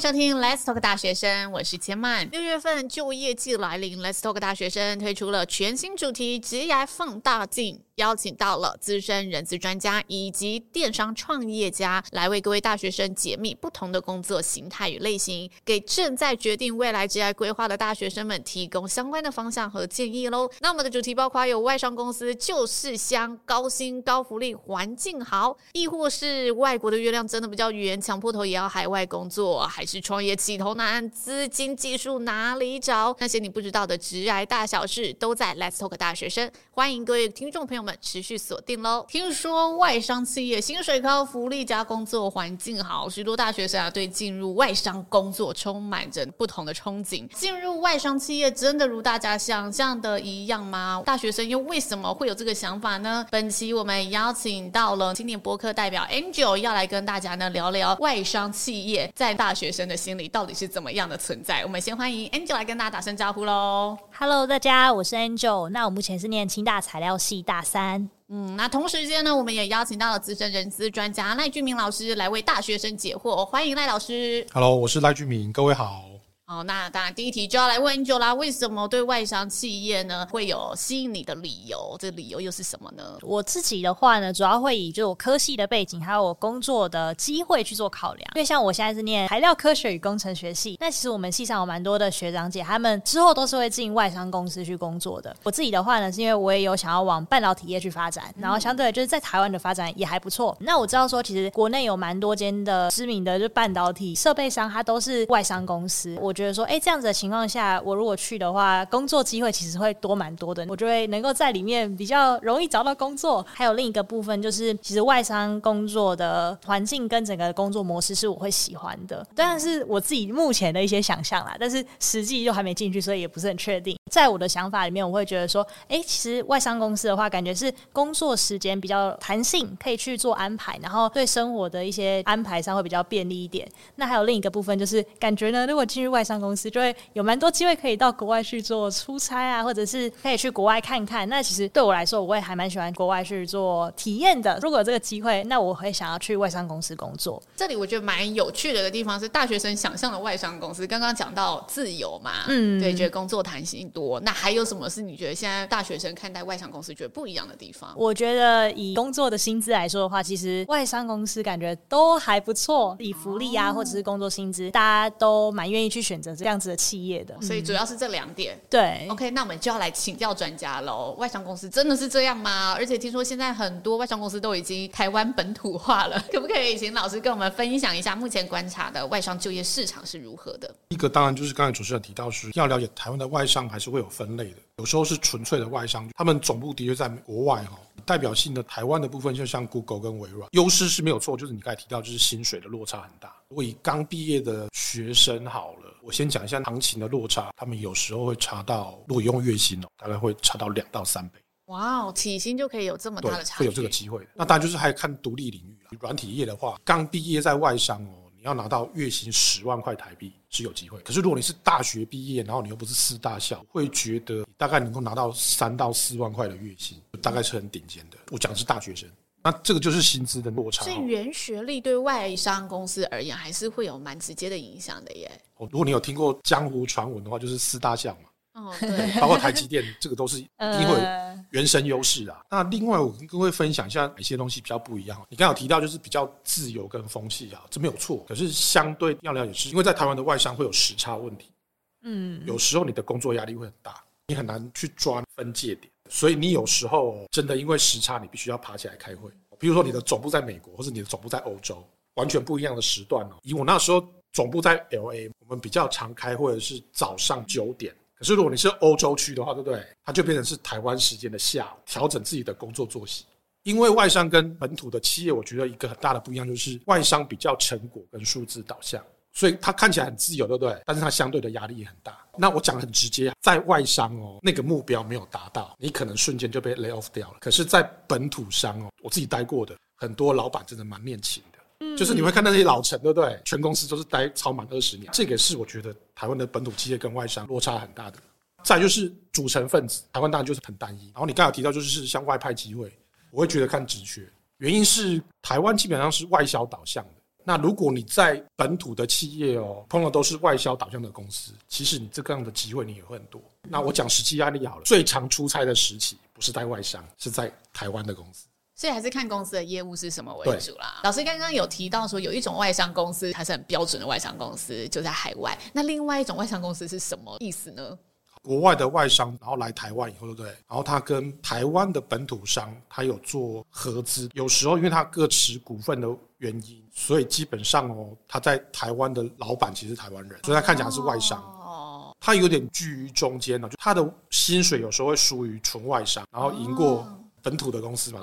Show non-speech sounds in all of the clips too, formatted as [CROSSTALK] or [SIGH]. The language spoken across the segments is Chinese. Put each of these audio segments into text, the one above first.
迎收听 Let's Talk 大学生，我是千曼。六月份就业季来临，Let's Talk 大学生推出了全新主题“职涯放大镜”。邀请到了资深人资专家以及电商创业家来为各位大学生解密不同的工作形态与类型，给正在决定未来职业规划的大学生们提供相关的方向和建议喽。那我们的主题包括有外商公司就是香，高薪高福利环境好，亦或是外国的月亮真的比较圆，强迫头也要海外工作，还是创业起头难，资金技术哪里找？那些你不知道的职涯大小事，都在 Let's Talk 大学生。欢迎各位听众朋友们。持续锁定喽！听说外商企业薪水高、福利佳、工作环境好，许多大学生啊对进入外商工作充满着不同的憧憬。进入外商企业真的如大家想象的一样吗？大学生又为什么会有这个想法呢？本期我们邀请到了青年播客代表 Angel，要来跟大家呢聊聊外商企业在大学生的心里到底是怎么样的存在。我们先欢迎 Angel 来跟大家打声招呼喽！Hello，大家，我是 Angel。那我目前是念清大材料系大三。嗯，那同时间呢，我们也邀请到了资深人资专家赖俊明老师来为大学生解惑，欢迎赖老师。Hello，我是赖俊明，各位好。好，那当然第一题就要来问 Angel 啦，为什么对外商企业呢会有吸引你的理由？这个理由又是什么呢？我自己的话呢，主要会以就我科系的背景，还有我工作的机会去做考量。因为像我现在是念材料科学与工程学系，那其实我们系上有蛮多的学长姐，他们之后都是会进外商公司去工作的。我自己的话呢，是因为我也有想要往半导体业去发展，然后相对就是在台湾的发展也还不错。那我知道说，其实国内有蛮多间的知名的就半导体设备商，它都是外商公司。我觉得说，哎，这样子的。情况下，我如果去的话，工作机会其实会多蛮多的，我就会能够在里面比较容易找到工作。还有另一个部分就是，其实外商工作的环境跟整个工作模式是我会喜欢的，当然是我自己目前的一些想象啦，但是实际又还没进去，所以也不是很确定。在我的想法里面，我会觉得说，哎，其实外商公司的话，感觉是工作时间比较弹性，可以去做安排，然后对生活的一些安排上会比较便利一点。那还有另一个部分就是，感觉呢，如果进入外商公司，就会有蛮多机会可以到国外去做出差啊，或者是可以去国外看看。那其实对我来说，我也还蛮喜欢国外去做体验的。如果有这个机会，那我会想要去外商公司工作。这里我觉得蛮有趣的一个地方是，大学生想象的外商公司，刚刚讲到自由嘛，嗯，对，觉得工作弹性多。那还有什么是你觉得现在大学生看待外商公司觉得不一样的地方？我觉得以工作的薪资来说的话，其实外商公司感觉都还不错，以福利啊，或者是工作薪资，大家都蛮愿意去选择这样子的企业的。所以主要是这两点。嗯、对，OK，那我们就要来请教专家喽。外商公司真的是这样吗？而且听说现在很多外商公司都已经台湾本土化了，[LAUGHS] 可不可以请老师跟我们分享一下目前观察的外商就业市场是如何的？一个当然就是刚才主持人提到是要了解台湾的外商还是会有分类的，有时候是纯粹的外商，他们总部的确在国外哈。代表性的台湾的部分，就像 Google 跟微软，优势是没有错，就是你刚才提到，就是薪水的落差很大。如果以刚毕业的学生好了，我先讲一下行情的落差，他们有时候会差到，如果用月薪哦，大概会差到两到三倍。哇哦，起薪就可以有这么大的差，会有这个机会。那当然就是还看独立领域了。软体业的话，刚毕业在外商哦。你要拿到月薪十万块台币是有机会，可是如果你是大学毕业，然后你又不是私大校，会觉得大概能够拿到三到四万块的月薪，大概是很顶尖的。我讲的是大学生，那这个就是薪资的落差。所以原学历对外商公司而言，还是会有蛮直接的影响的耶。哦，如果你有听过江湖传闻的话，就是四大项嘛。哦，[LAUGHS] 对，包括台积电，这个都是一定会有 [LAUGHS] 原生优势啊。那另外，我跟各位分享一下哪些东西比较不一样。你刚刚有提到就是比较自由跟风气啊，这没有错。可是相对要了解是，因为在台湾的外商会有时差问题，嗯，有时候你的工作压力会很大，你很难去抓分界点，所以你有时候真的因为时差，你必须要爬起来开会。比如说你的总部在美国，或者你的总部在欧洲，完全不一样的时段哦。以我那时候总部在 LA，我们比较常开会的是早上九点。可是如果你是欧洲区的话，对不对？它就变成是台湾时间的下午，调整自己的工作作息。因为外商跟本土的企业，我觉得一个很大的不一样就是外商比较成果跟数字导向，所以他看起来很自由，对不对？但是他相对的压力也很大。那我讲得很直接，在外商哦，那个目标没有达到，你可能瞬间就被 lay off 掉了。可是，在本土商哦，我自己待过的很多老板真的蛮念情的。就是你会看到那些老陈，对不对？全公司都是待超满二十年，这个是我觉得台湾的本土企业跟外商落差很大的。再就是组成分子，台湾当然就是很单一。然后你刚才有提到就是像外派机会，我会觉得看职缺，原因是台湾基本上是外销导向的。那如果你在本土的企业哦，碰到都是外销导向的公司，其实你这个样的机会你也会很多。那我讲实际案例好了，最常出差的时期不是在外商，是在台湾的公司。所以还是看公司的业务是什么为主啦。老师刚刚有提到说，有一种外商公司，它是很标准的外商公司，就在海外。那另外一种外商公司是什么意思呢？国外的外商，然后来台湾以后，对不对？然后他跟台湾的本土商，他有做合资。有时候因为他各持股份的原因，所以基本上哦，他在台湾的老板其实是台湾人，所以他看起来是外商。哦，他有点居于中间呢，就他的薪水有时候会输于纯外商，然后赢过。本土的公司嘛，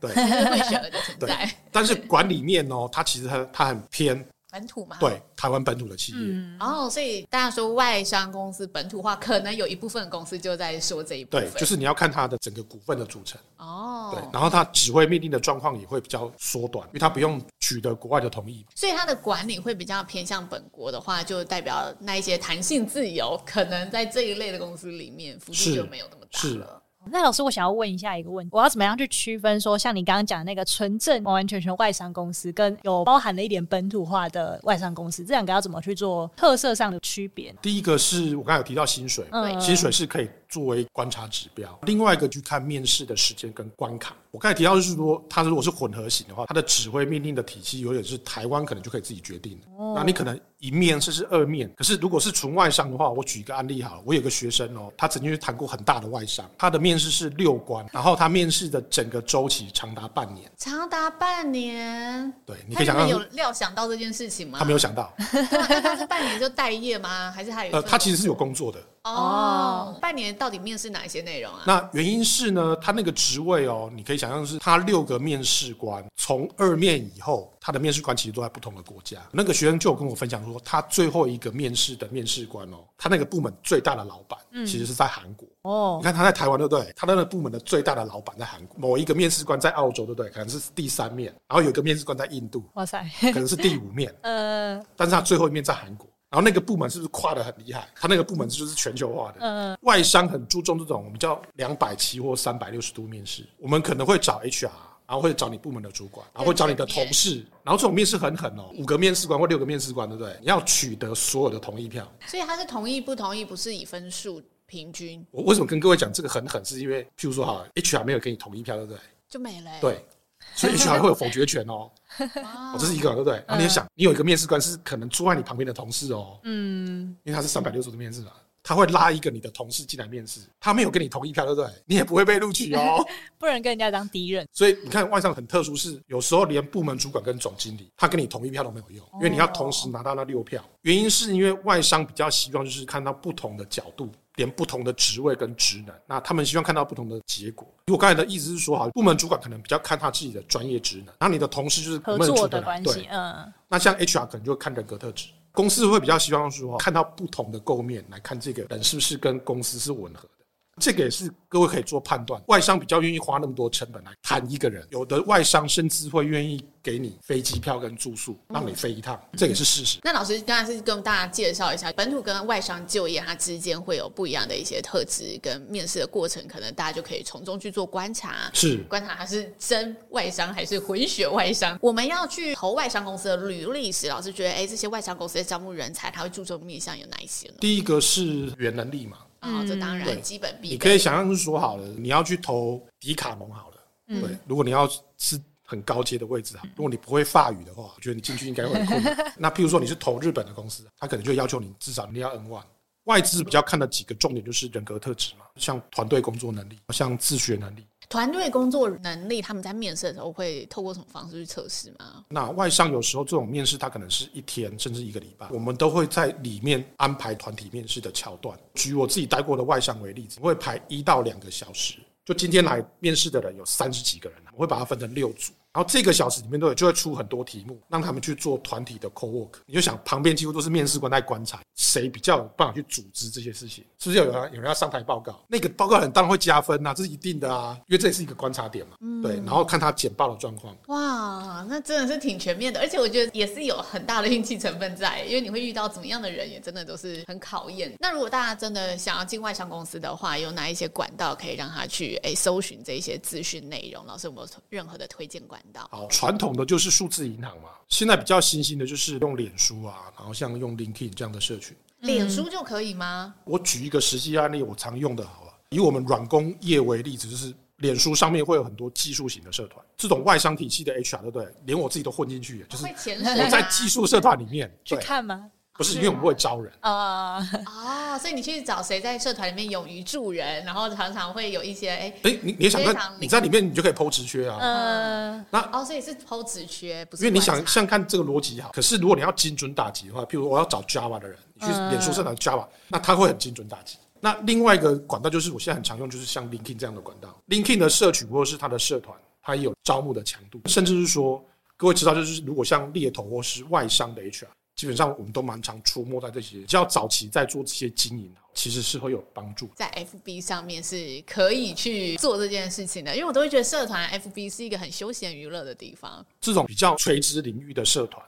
对，混 [LAUGHS] 血儿的存在。但是管理面哦，他其实他他很偏本土嘛，对，台湾本土的企业。嗯，然后所以大家说外商公司本土化，可能有一部分公司就在说这一部分。对，就是你要看它的整个股份的组成。哦，对，然后它指挥命令的状况也会比较缩短，因为它不用取得国外的同意。所以它的管理会比较偏向本国的话，就代表那一些弹性自由，可能在这一类的公司里面幅度就没有那么大了。那老师，我想要问一下一个问题，我要怎么样去区分说，像你刚刚讲的那个纯正完完全全外商公司，跟有包含了一点本土化的外商公司，这两个要怎么去做特色上的区别？第一个是我刚才有提到薪水，对，薪水是可以作为观察指标。另外一个去看面试的时间跟关卡。我刚才提到就是说，它如果是混合型的话，它的指挥命令的体系有点是台湾可能就可以自己决定的。那你可能一面试是二面，可是如果是纯外商的话，我举一个案例好了，我有个学生哦，他曾经谈过很大的外商，他的面试是六关，然后他面试的整个周期长达半年，长达半年。对，你可以想象，他有料想到这件事情吗？他没有想到，[LAUGHS] 那他是半年就待业吗？还是他有？呃，他其实是有工作的。哦，半年到底面试哪一些内容啊？那原因是呢，他那个职位哦，你可以想象是他六个面试官，从二面以后，他的面试官其实都在不同的国家。那个学生就有跟我分享说，他最后一个面试的面试官哦，他那个部门最大的老板，其实是在韩国。哦，你看他在台湾对不对？他那个部门的最大的老板在韩国。某一个面试官在澳洲对不对？可能是第三面，然后有一个面试官在印度，哇塞，可能是第五面。[LAUGHS] 呃，但是他最后一面在韩国。然后那个部门是不是跨的很厉害？他那个部门就是全球化的。嗯，外商很注重这种我们叫两百七或三百六十度面试。我们可能会找 HR，然后会找你部门的主管，然后会找你的同事。然后这种面试很狠哦，五个面试官或六个面试官，对不对？你要取得所有的同意票。所以他是同意不同意，不是以分数平均。我为什么跟各位讲这个很狠？是因为譬如说哈，HR 没有给你同意票，对不对？就没了。对。所以 [LAUGHS] HR 会有否决权哦，哦，这是一个，对不对？然后你就想，你有一个面试官是可能坐在你旁边的同事哦，嗯，因为他是三百六十度面试嘛，他会拉一个你的同事进来面试，他没有跟你同一票，对不对？你也不会被录取哦，[LAUGHS] 不能跟人家当敌人。所以你看外商很特殊，是有时候连部门主管跟总经理，他跟你同一票都没有用，因为你要同时拿到那六票。原因是因为外商比较希望就是看到不同的角度。连不同的职位跟职能，那他们希望看到不同的结果。我刚才的意思是说，哈，部门主管可能比较看他自己的专业职能，然后你的同事就是合作的关系。嗯，那像 HR 可能就会看人格特质，公司会比较希望说，看到不同的构面来看这个人是不是跟公司是吻合的。这个也是各位可以做判断，外商比较愿意花那么多成本来谈一个人，有的外商甚至会愿意给你飞机票跟住宿，让你飞一趟，这也是事实。那老师刚才是跟大家介绍一下，本土跟外商就业它之间会有不一样的一些特质跟面试的过程，可能大家就可以从中去做观察，是观察它是真外商还是混血外商。[LAUGHS] 我们要去投外商公司的履历时，老师觉得，哎，这些外商公司在招募人才，他会注重面向有哪一些呢？第一个是语言能力嘛。啊、哦，这当然基本必备。你可以想象是说好了，你要去投迪卡侬好了，嗯、对。如果你要是很高阶的位置，如果你不会法语的话，我觉得你进去应该会很困难。[LAUGHS] 那譬如说你是投日本的公司，他可能就要求你至少你要 N1。外资比较看的几个重点就是人格特质嘛，像团队工作能力，像自学能力。团队工作能力，他们在面试的时候会透过什么方式去测试吗？那外商有时候这种面试，它可能是一天甚至一个礼拜，我们都会在里面安排团体面试的桥段。举我自己待过的外商为例子，我会排一到两个小时，就今天来面试的人有三十几个人，我会把它分成六组。然后这个小时里面都有就会出很多题目，让他们去做团体的 co-work。你就想旁边几乎都是面试官在观察，谁比较有办法去组织这些事情？是不是有人有人要上台报告？那个报告人当然会加分呐，这是一定的啊，因为这也是一个观察点嘛。嗯，对，然后看他简报的状况。哇，那真的是挺全面的，而且我觉得也是有很大的运气成分在，因为你会遇到怎么样的人，也真的都是很考验。那如果大家真的想要进外商公司的话，有哪一些管道可以让他去诶搜寻这些资讯内容？老师有没有任何的推荐管道？好，传统的就是数字银行嘛，现在比较新兴的就是用脸书啊，然后像用 LinkedIn 这样的社群。脸书就可以吗？我举一个实际案例，我常用的，好了，以我们软工业为例子，就是脸书上面会有很多技术型的社团，这种外商体系的 HR，对不对？连我自己都混进去，就是我在技术社团里面去看吗？不是，因为我们不会招人啊啊，所以你去找谁在社团里面勇于助人，然后常常会有一些哎哎，你你也想看你在里面，你就可以 po 职缺啊。嗯，那哦，所以是 po 职缺，不是？因为你想像看这个逻辑哈，可是如果你要精准打击的话，譬如我要找 Java 的人，你去脸书社团 Java，那他会很精准打击。那另外一个管道就是我现在很常用，就是像 LinkedIn 这样的管道，LinkedIn 的社群或者是他的社团，它也有招募的强度，甚至是说各位知道，就是如果像猎头或是外商的 HR。基本上我们都蛮常出没在这些，只要早期在做这些经营，其实是会有帮助。在 FB 上面是可以去做这件事情的，因为我都会觉得社团 FB 是一个很休闲娱乐的地方。这种比较垂直领域的社团。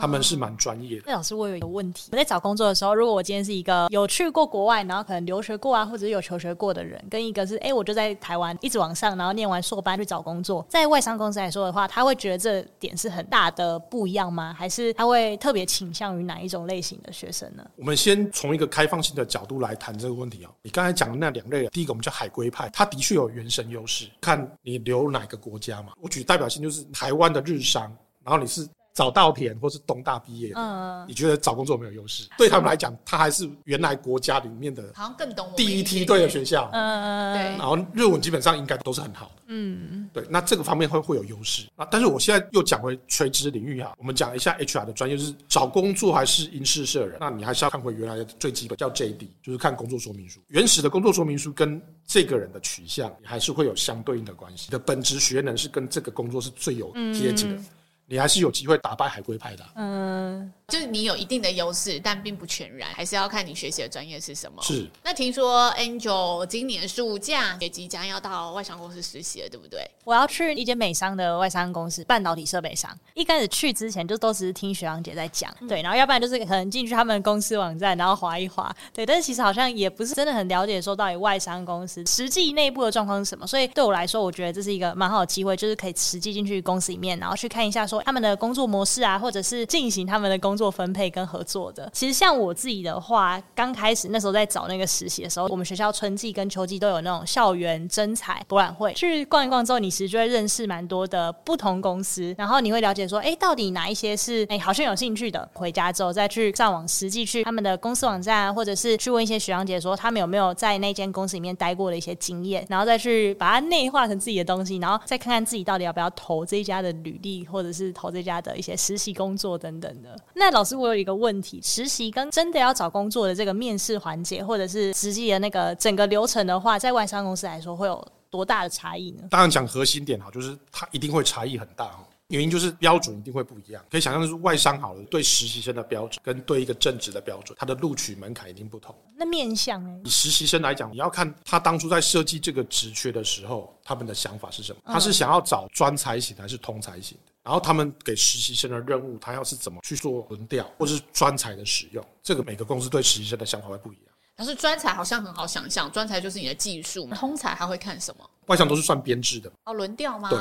他们是蛮专业的。那老师，我有一个问题，我在找工作的时候，如果我今天是一个有去过国外，然后可能留学过啊，或者是有求学过的人，跟一个是哎、欸，我就在台湾一直往上，然后念完硕班去找工作，在外商公司来说的话，他会觉得这点是很大的不一样吗？还是他会特别倾向于哪一种类型的学生呢？我们先从一个开放性的角度来谈这个问题哦。你刚才讲的那两类，第一个我们叫海归派，他的确有原生优势，看你留哪个国家嘛。我举代表性就是台湾的日商，然后你是。早稻田或是东大毕业的，嗯，你觉得找工作没有优势？对他们来讲，他还是原来国家里面的，好像更懂第一梯队的学校，嗯，对。然后日文基本上应该都是很好的，嗯，对。那这个方面会会有优势啊。但是我现在又讲回垂直领域哈，我们讲一下 HR 的专业，就是找工作还是因事社人？那你还是要看回原来的最基本叫 JD，就是看工作说明书。原始的工作说明书跟这个人的取向还是会有相对应的关系。你的本职学能是跟这个工作是最有贴近的。嗯你还是有机会打败海归派的，啊，嗯，就是你有一定的优势，但并不全然，还是要看你学习的专业是什么。是。那听说 Angel 今年暑假也即将要到外商公司实习了，对不对？我要去一间美商的外商公司，半导体设备商。一开始去之前就都只是听学长姐在讲，嗯，对，然后要不然就是可能进去他们公司网站，然后划一划，对。但是其实好像也不是真的很了解说到底外商公司实际内部的状况是什么。所以对我来说，我觉得这是一个蛮好的机会，就是可以实际进去公司里面，然后去看一下说。他们的工作模式啊，或者是进行他们的工作分配跟合作的。其实像我自己的话，刚开始那时候在找那个实习的时候，我们学校春季跟秋季都有那种校园征才博览会，去逛一逛之后，你其实就会认识蛮多的不同公司，然后你会了解说，哎、到底哪一些是哎、好像有兴趣的。回家之后再去上网实际去他们的公司网站，或者是去问一些学长姐说他们有没有在那间公司里面待过的一些经验，然后再去把它内化成自己的东西，然后再看看自己到底要不要投这一家的履历，或者是投这家的一些实习工作等等的。那老师，我有一个问题：实习跟真的要找工作的这个面试环节，或者是实际的那个整个流程的话，在外商公司来说会有多大的差异呢？当然讲核心点哈，就是它一定会差异很大。原因就是标准一定会不一样。可以想象的是，外商好了，对实习生的标准跟对一个正职的标准，它的录取门槛一定不同。那面向呢？以实习生来讲，你要看他当初在设计这个职缺的时候，他们的想法是什么？他是想要找专才型还是通才型的？然后他们给实习生的任务，他要是怎么去做轮调，或是专才的使用？这个每个公司对实习生的想法会不一样。但是专才好像很好想象，专才就是你的技术，通才还会看什么？外向都是算编制的哦，轮调吗？对。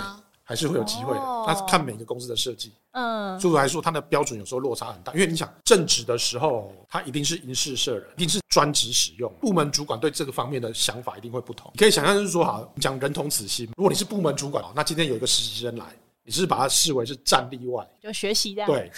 还是会有机会的，那、哦、看每个公司的设计。嗯，所以来说，它的标准有时候落差很大。因为你想正职的时候，他一定是银饰社人，一定是专职使用。部门主管对这个方面的想法一定会不同。你可以想象，就是说，好，你讲人同此心。如果你是部门主管，那今天有一个实习生来。你是把它视为是战例外，就学习这样。对，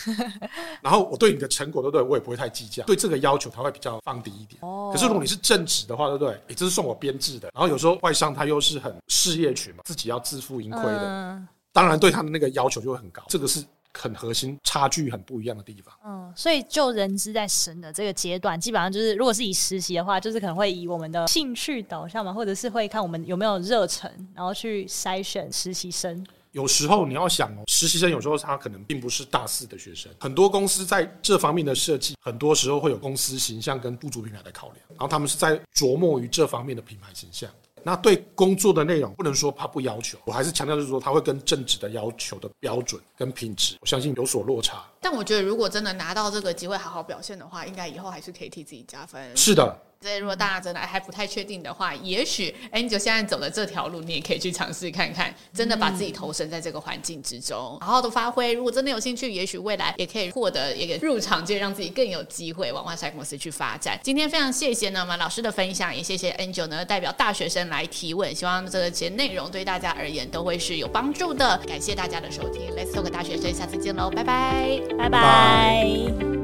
然后我对你的成果，对不对？我也不会太计较。对这个要求，他会比较放低一点。哦。可是如果你是正职的话，对不对？你、欸、这是算我编制的。然后有时候外商他又是很事业群嘛，自己要自负盈亏的。嗯。当然对他的那个要求就会很高。这个是很核心差距很不一样的地方。嗯。所以就人资在神的这个阶段，基本上就是如果是以实习的话，就是可能会以我们的兴趣导向嘛，或者是会看我们有没有热忱，然后去筛选实习生。有时候你要想哦，实习生有时候他可能并不是大四的学生，很多公司在这方面的设计，很多时候会有公司形象跟雇主品牌的考量，然后他们是在琢磨于这方面的品牌形象。那对工作的内容，不能说他不要求，我还是强调就是说他会跟正职的要求的标准跟品质，我相信有所落差。但我觉得，如果真的拿到这个机会，好好表现的话，应该以后还是可以替自己加分。是的。所以，如果大家真的还不太确定的话，也许哎，你就现在走的这条路，你也可以去尝试看看，真的把自己投身在这个环境之中，好好的发挥。如果真的有兴趣，也许未来也可以获得一个入场券，让自己更有机会往外商公司去发展。今天非常谢谢呢，马老师的分享，也谢谢 Angel 呢代表大学生来提问，希望这个节内容对大家而言都会是有帮助的。感谢大家的收听，Let's Talk 大学生，下次见喽，拜拜，